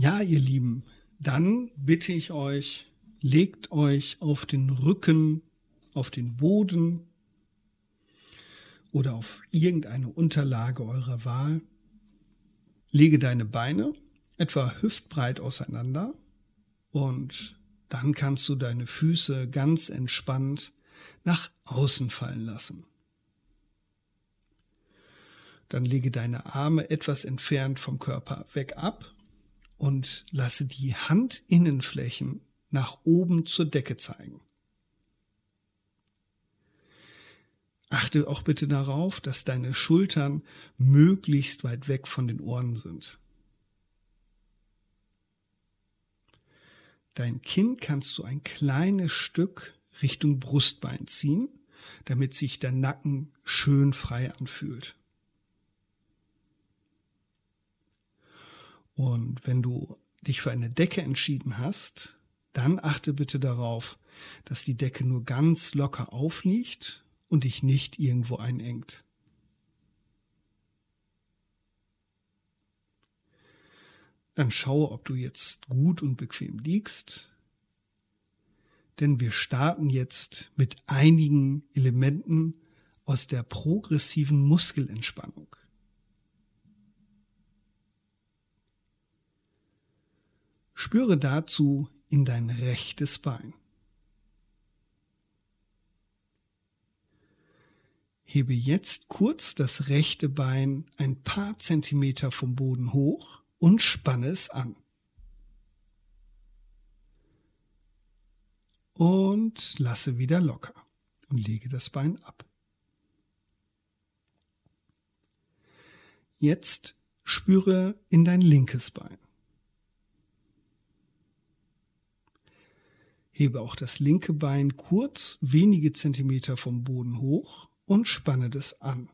Ja, ihr Lieben, dann bitte ich euch, legt euch auf den Rücken, auf den Boden oder auf irgendeine Unterlage eurer Wahl. Lege deine Beine etwa hüftbreit auseinander und dann kannst du deine Füße ganz entspannt nach außen fallen lassen. Dann lege deine Arme etwas entfernt vom Körper weg ab und lasse die Handinnenflächen nach oben zur Decke zeigen. Achte auch bitte darauf, dass deine Schultern möglichst weit weg von den Ohren sind. Dein Kinn kannst du ein kleines Stück Richtung Brustbein ziehen, damit sich der Nacken schön frei anfühlt. Und wenn du dich für eine Decke entschieden hast, dann achte bitte darauf, dass die Decke nur ganz locker aufliegt und dich nicht irgendwo einengt. Dann schaue, ob du jetzt gut und bequem liegst, denn wir starten jetzt mit einigen Elementen aus der progressiven Muskelentspannung. Spüre dazu in dein rechtes Bein. Hebe jetzt kurz das rechte Bein ein paar Zentimeter vom Boden hoch und spanne es an. Und lasse wieder locker und lege das Bein ab. Jetzt spüre in dein linkes Bein. Hebe auch das linke Bein kurz wenige Zentimeter vom Boden hoch und spanne das an.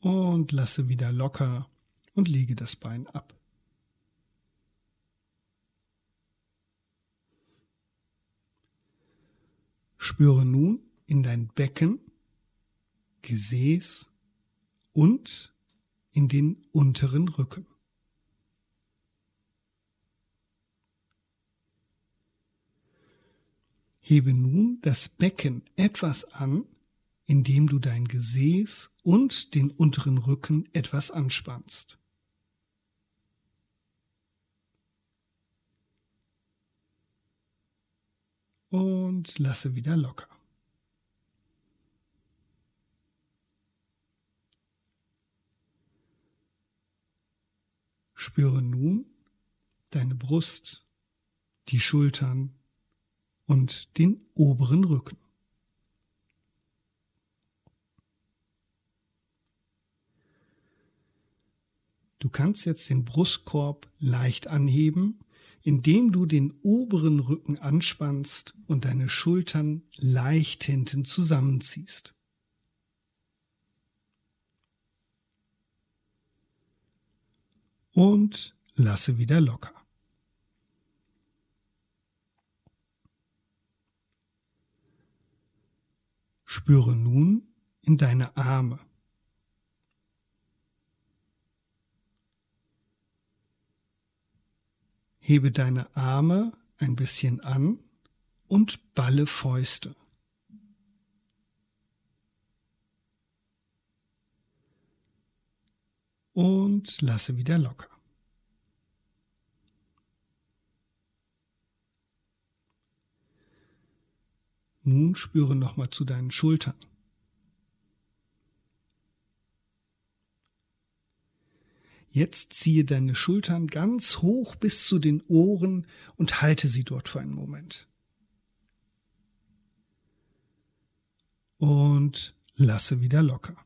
Und lasse wieder locker und lege das Bein ab. Spüre nun in dein Becken, Gesäß und in den unteren Rücken. Hebe nun das Becken etwas an, indem du dein Gesäß und den unteren Rücken etwas anspannst. Und lasse wieder locker. Spüre nun deine Brust, die Schultern, und den oberen Rücken. Du kannst jetzt den Brustkorb leicht anheben, indem du den oberen Rücken anspannst und deine Schultern leicht hinten zusammenziehst. Und lasse wieder locker. Spüre nun in deine Arme. Hebe deine Arme ein bisschen an und balle Fäuste. Und lasse wieder locker. Nun spüre nochmal zu deinen Schultern. Jetzt ziehe deine Schultern ganz hoch bis zu den Ohren und halte sie dort für einen Moment. Und lasse wieder locker.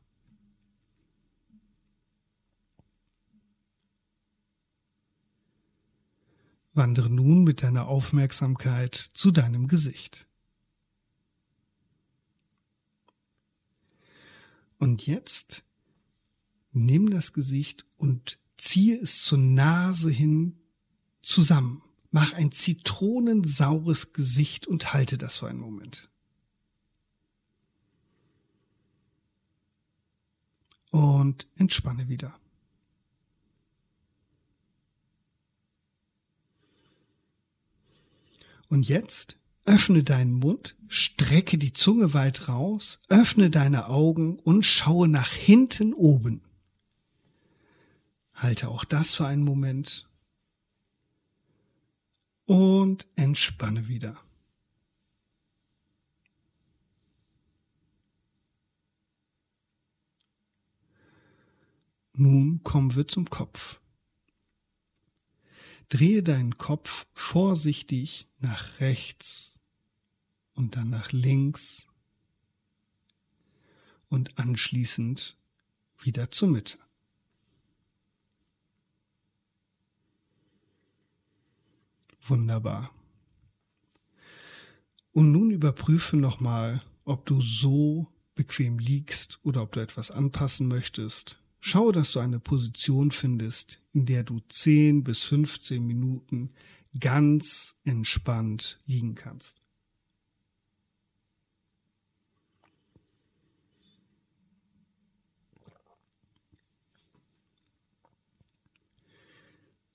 Wandere nun mit deiner Aufmerksamkeit zu deinem Gesicht. Und jetzt nimm das Gesicht und ziehe es zur Nase hin zusammen. Mach ein zitronensaures Gesicht und halte das für einen Moment. und entspanne wieder. Und jetzt öffne deinen Mund, strecke die Zunge weit raus, öffne deine Augen und schaue nach hinten oben. Halte auch das für einen Moment und entspanne wieder. Nun kommen wir zum Kopf. Drehe deinen Kopf vorsichtig nach rechts und dann nach links und anschließend wieder zur Mitte. Wunderbar. Und nun überprüfe nochmal, ob du so bequem liegst oder ob du etwas anpassen möchtest. Schau, dass du eine Position findest, in der du 10 bis 15 Minuten ganz entspannt liegen kannst.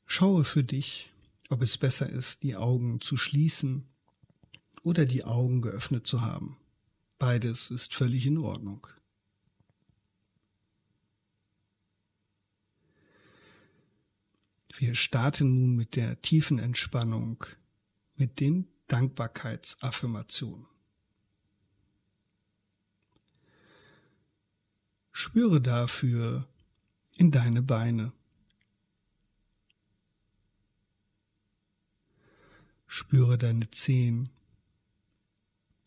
Schaue für dich, ob es besser ist, die Augen zu schließen oder die Augen geöffnet zu haben. Beides ist völlig in Ordnung. Wir starten nun mit der tiefen Entspannung, mit den Dankbarkeitsaffirmationen. Spüre dafür in deine Beine. Spüre deine Zehen,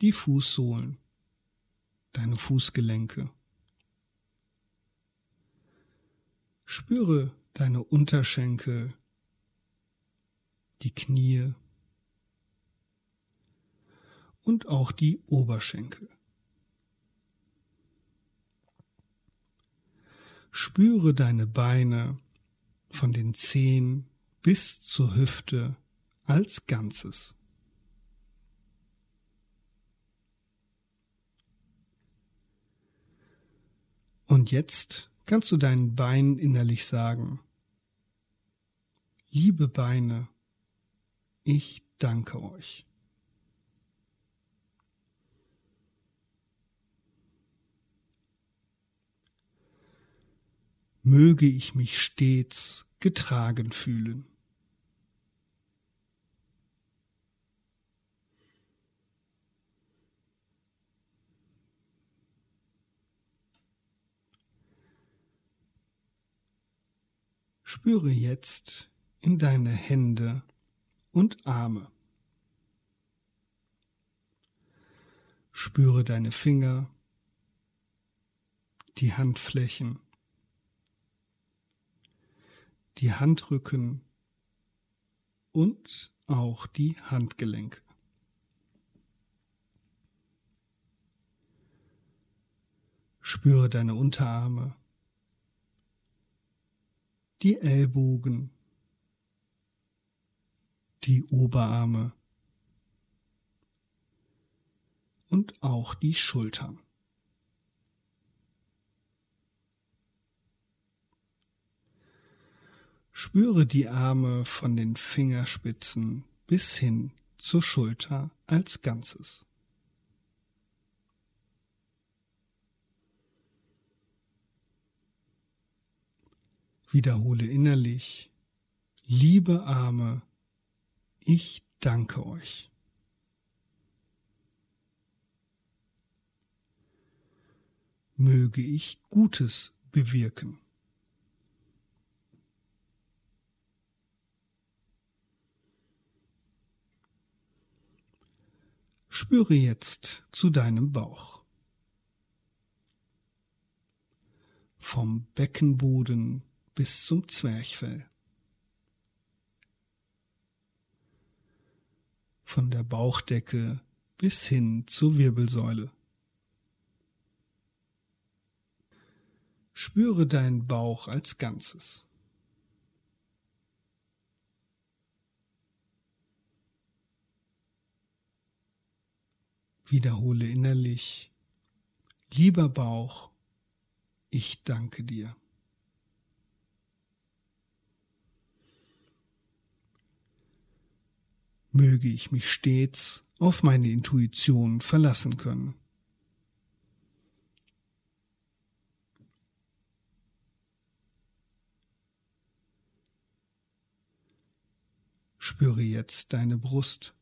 die Fußsohlen, deine Fußgelenke. Spüre deine Unterschenkel, die Knie und auch die Oberschenkel. Spüre deine Beine von den Zehen bis zur Hüfte als Ganzes. Und jetzt kannst du deinen Beinen innerlich sagen, liebe Beine, ich danke euch. Möge ich mich stets getragen fühlen. Spüre jetzt in deine Hände und Arme. Spüre deine Finger, die Handflächen, die Handrücken und auch die Handgelenke. Spüre deine Unterarme, die Ellbogen, die Oberarme und auch die Schultern. Spüre die Arme von den Fingerspitzen bis hin zur Schulter als Ganzes. Wiederhole innerlich, liebe Arme, ich danke euch. Möge ich Gutes bewirken. Spüre jetzt zu deinem Bauch. Vom Beckenboden bis zum Zwerchfell. Von der Bauchdecke bis hin zur Wirbelsäule. Spüre deinen Bauch als Ganzes. Wiederhole innerlich, lieber Bauch, ich danke dir. Möge ich mich stets auf meine Intuition verlassen können. Spüre jetzt deine Brust.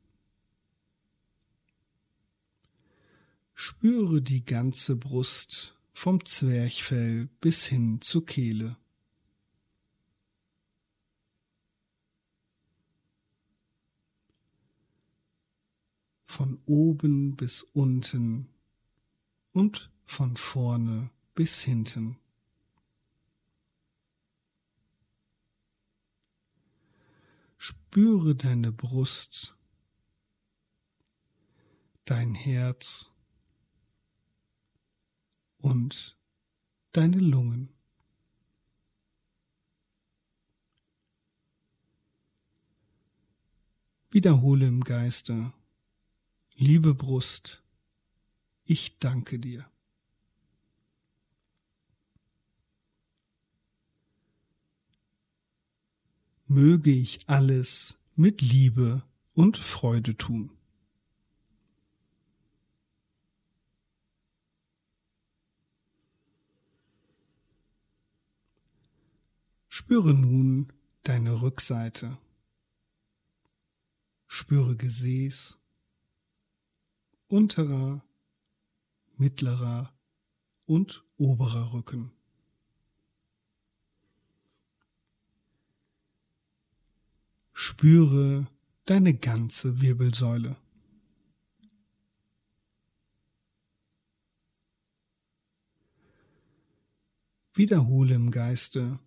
Spüre die ganze Brust vom Zwerchfell bis hin zur Kehle. Von oben bis unten und von vorne bis hinten. Spüre deine Brust, dein Herz und deine Lungen. Wiederhole im Geiste, liebe Brust, ich danke dir. Möge ich alles mit Liebe und Freude tun. Spüre nun deine Rückseite. Spüre Gesäß, unterer, mittlerer und oberer Rücken. Spüre deine ganze Wirbelsäule. Wiederhole im Geiste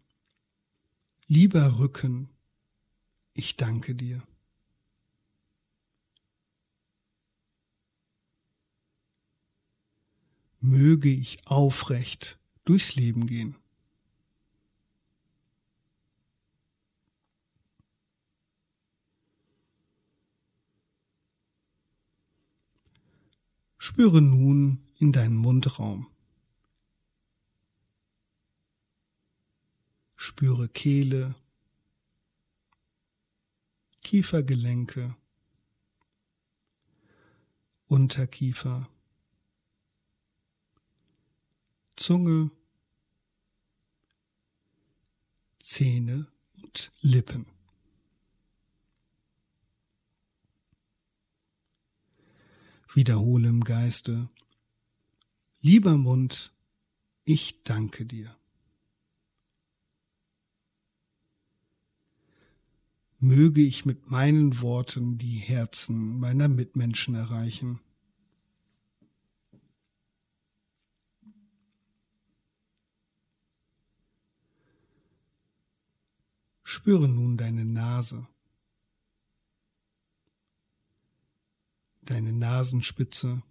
Lieber Rücken, ich danke dir. Möge ich aufrecht durchs Leben gehen. Spüre nun in deinen Mundraum. Spüre Kehle, Kiefergelenke, Unterkiefer, Zunge, Zähne und Lippen. Wiederhole im Geiste, lieber Mund, ich danke dir. möge ich mit meinen Worten die Herzen meiner Mitmenschen erreichen. Spüre nun deine Nase, deine Nasenspitze,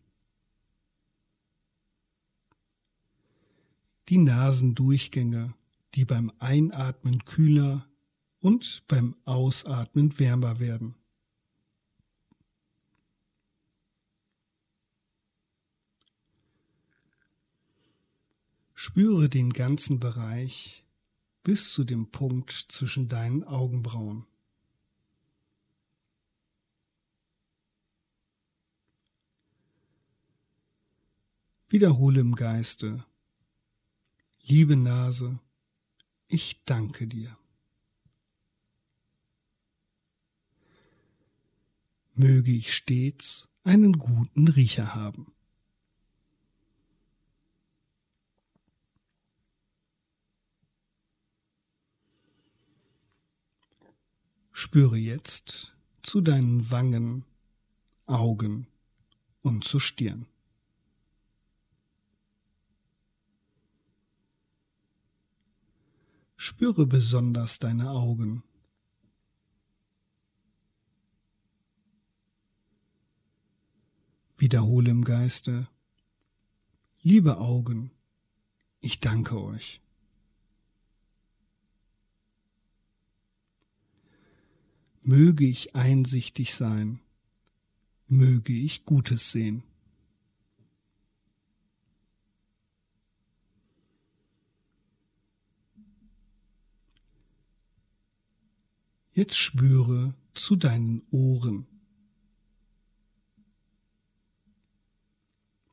die Nasendurchgänge, die beim Einatmen kühler und beim Ausatmen wärmer werden. Spüre den ganzen Bereich bis zu dem Punkt zwischen deinen Augenbrauen. Wiederhole im Geiste, liebe Nase, ich danke dir. möge ich stets einen guten Riecher haben. Spüre jetzt zu deinen Wangen, Augen und zur Stirn. Spüre besonders deine Augen. Wiederhole im Geiste, liebe Augen, ich danke euch. Möge ich einsichtig sein. Möge ich Gutes sehen. Jetzt spüre zu deinen Ohren.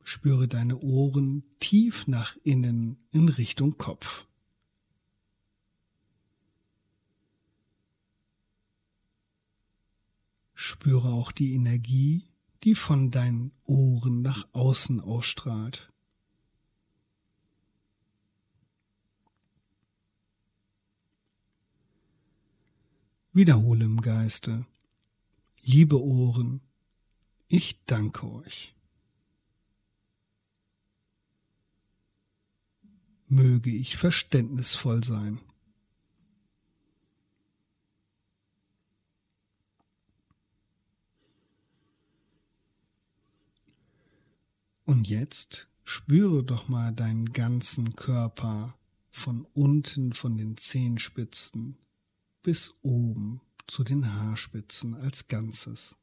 Spüre deine Ohren tief nach innen in Richtung Kopf. Spüre auch die Energie, die von deinen Ohren nach außen ausstrahlt. Wiederhole im Geiste. Liebe Ohren, ich danke euch. Möge ich verständnisvoll sein. Und jetzt spüre doch mal deinen ganzen Körper von unten von den Zehenspitzen bis oben zu den Haarspitzen als Ganzes.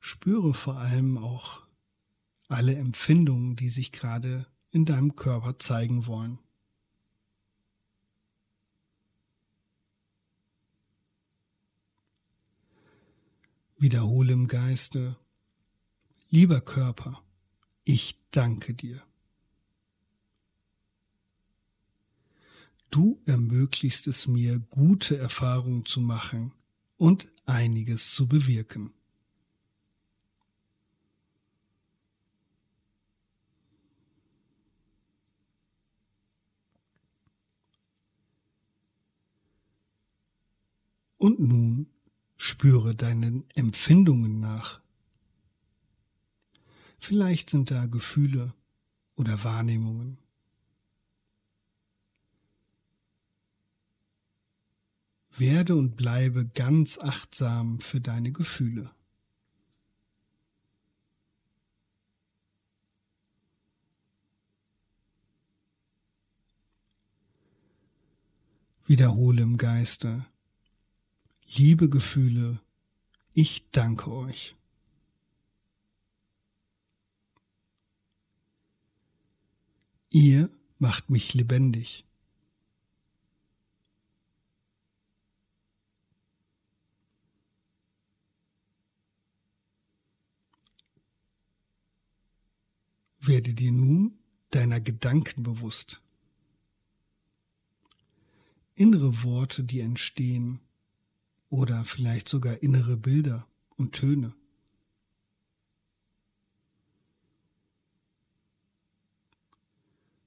Spüre vor allem auch alle Empfindungen, die sich gerade in deinem Körper zeigen wollen. Wiederhole im Geiste, Lieber Körper, ich danke dir. Du ermöglichst es mir, gute Erfahrungen zu machen und einiges zu bewirken. Und nun spüre deinen Empfindungen nach. Vielleicht sind da Gefühle oder Wahrnehmungen. Werde und bleibe ganz achtsam für deine Gefühle. Wiederhole im Geiste. Liebe Gefühle, ich danke euch. Ihr macht mich lebendig. Werde dir nun deiner Gedanken bewusst. Innere Worte, die entstehen, oder vielleicht sogar innere Bilder und Töne.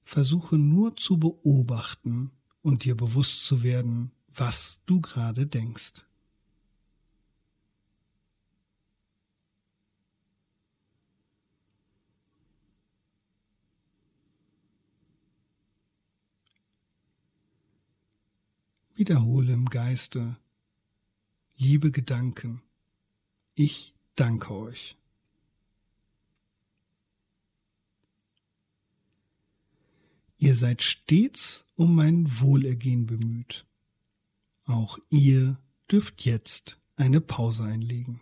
Versuche nur zu beobachten und dir bewusst zu werden, was du gerade denkst. Wiederhole im Geiste, liebe Gedanken, ich danke euch. Ihr seid stets um mein Wohlergehen bemüht. Auch ihr dürft jetzt eine Pause einlegen.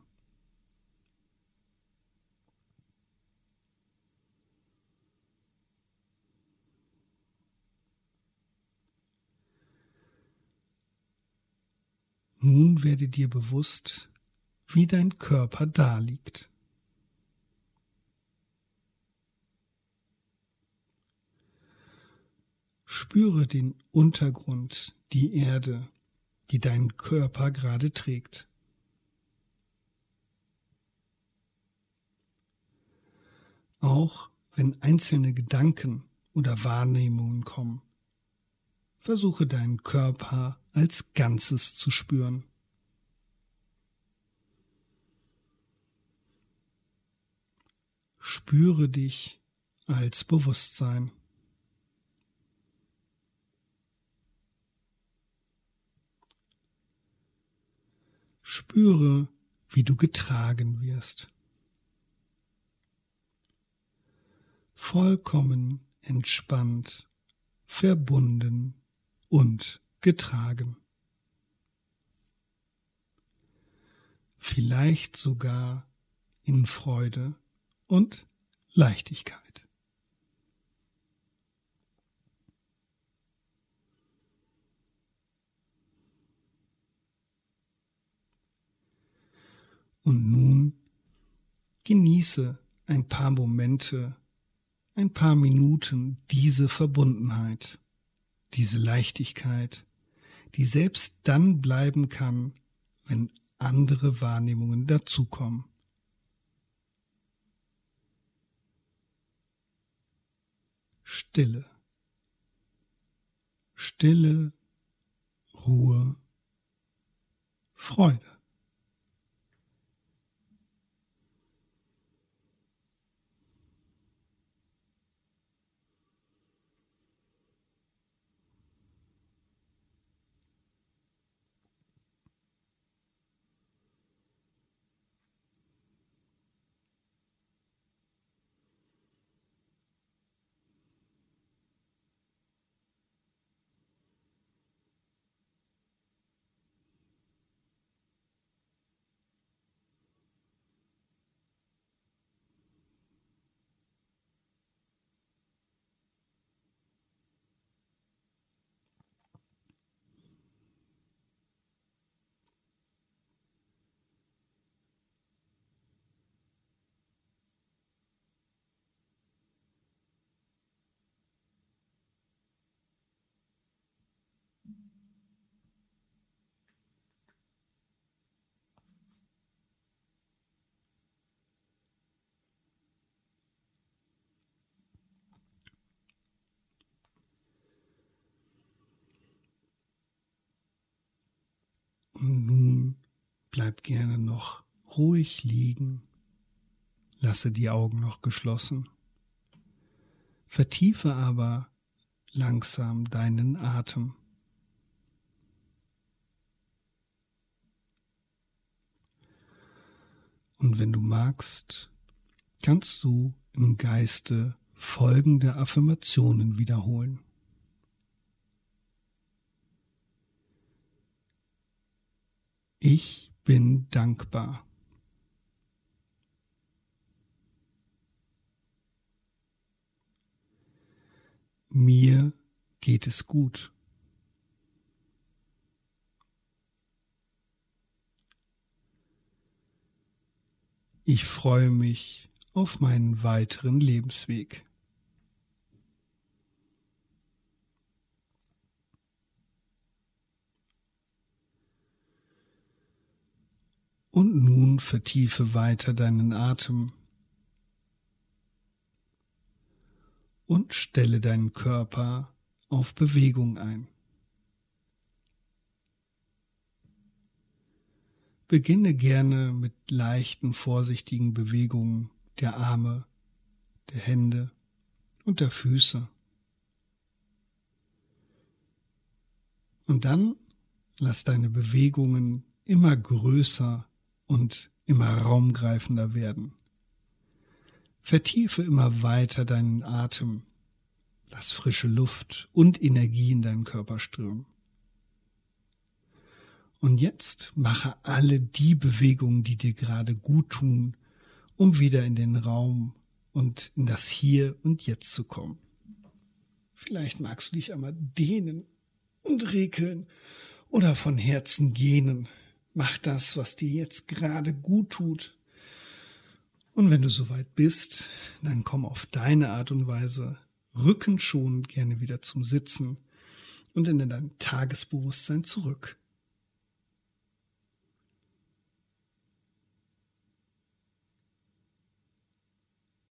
Nun werde dir bewusst, wie dein Körper daliegt. Spüre den Untergrund, die Erde, die deinen Körper gerade trägt. Auch wenn einzelne Gedanken oder Wahrnehmungen kommen, versuche deinen Körper als Ganzes zu spüren. Spüre dich als Bewusstsein. Spüre, wie du getragen wirst. Vollkommen entspannt, verbunden und getragen. Vielleicht sogar in Freude und Leichtigkeit. Und nun genieße ein paar Momente, ein paar Minuten diese Verbundenheit diese Leichtigkeit, die selbst dann bleiben kann, wenn andere Wahrnehmungen dazukommen. Stille. Stille, Ruhe, Freude. Und nun bleib gerne noch ruhig liegen. Lasse die Augen noch geschlossen. Vertiefe aber langsam deinen Atem. Und wenn du magst, kannst du im Geiste folgende Affirmationen wiederholen. Ich bin dankbar. Mir geht es gut. Ich freue mich auf meinen weiteren Lebensweg. Und nun vertiefe weiter deinen Atem und stelle deinen Körper auf Bewegung ein. Beginne gerne mit leichten, vorsichtigen Bewegungen der Arme, der Hände und der Füße. Und dann lass deine Bewegungen immer größer und immer raumgreifender werden. Vertiefe immer weiter deinen Atem, lass frische Luft und Energie in deinen Körper strömen. Und jetzt mache alle die Bewegungen, die dir gerade gut tun, um wieder in den Raum und in das Hier und Jetzt zu kommen. Vielleicht magst du dich einmal dehnen und rekeln oder von Herzen gähnen. Mach das, was dir jetzt gerade gut tut. Und wenn du soweit bist, dann komm auf deine Art und Weise rückenschonend gerne wieder zum Sitzen und in dein Tagesbewusstsein zurück.